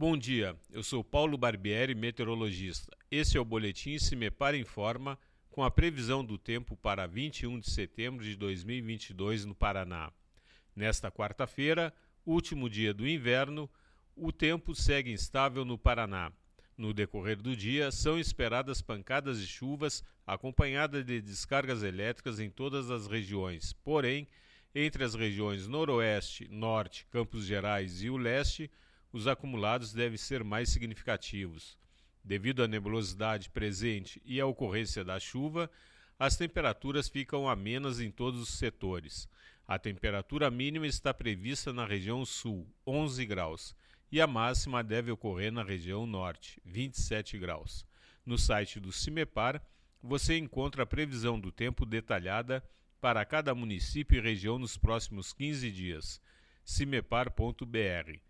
Bom dia, eu sou Paulo Barbieri, meteorologista. Esse é o Boletim Se Me Para Informa com a previsão do tempo para 21 de setembro de 2022 no Paraná. Nesta quarta-feira, último dia do inverno, o tempo segue instável no Paraná. No decorrer do dia, são esperadas pancadas de chuvas acompanhadas de descargas elétricas em todas as regiões. Porém, entre as regiões Noroeste, Norte, Campos Gerais e o Leste, os acumulados devem ser mais significativos. Devido à nebulosidade presente e à ocorrência da chuva, as temperaturas ficam amenas em todos os setores. A temperatura mínima está prevista na região sul, 11 graus, e a máxima deve ocorrer na região norte, 27 graus. No site do CIMEPAR, você encontra a previsão do tempo detalhada para cada município e região nos próximos 15 dias. cimepar.br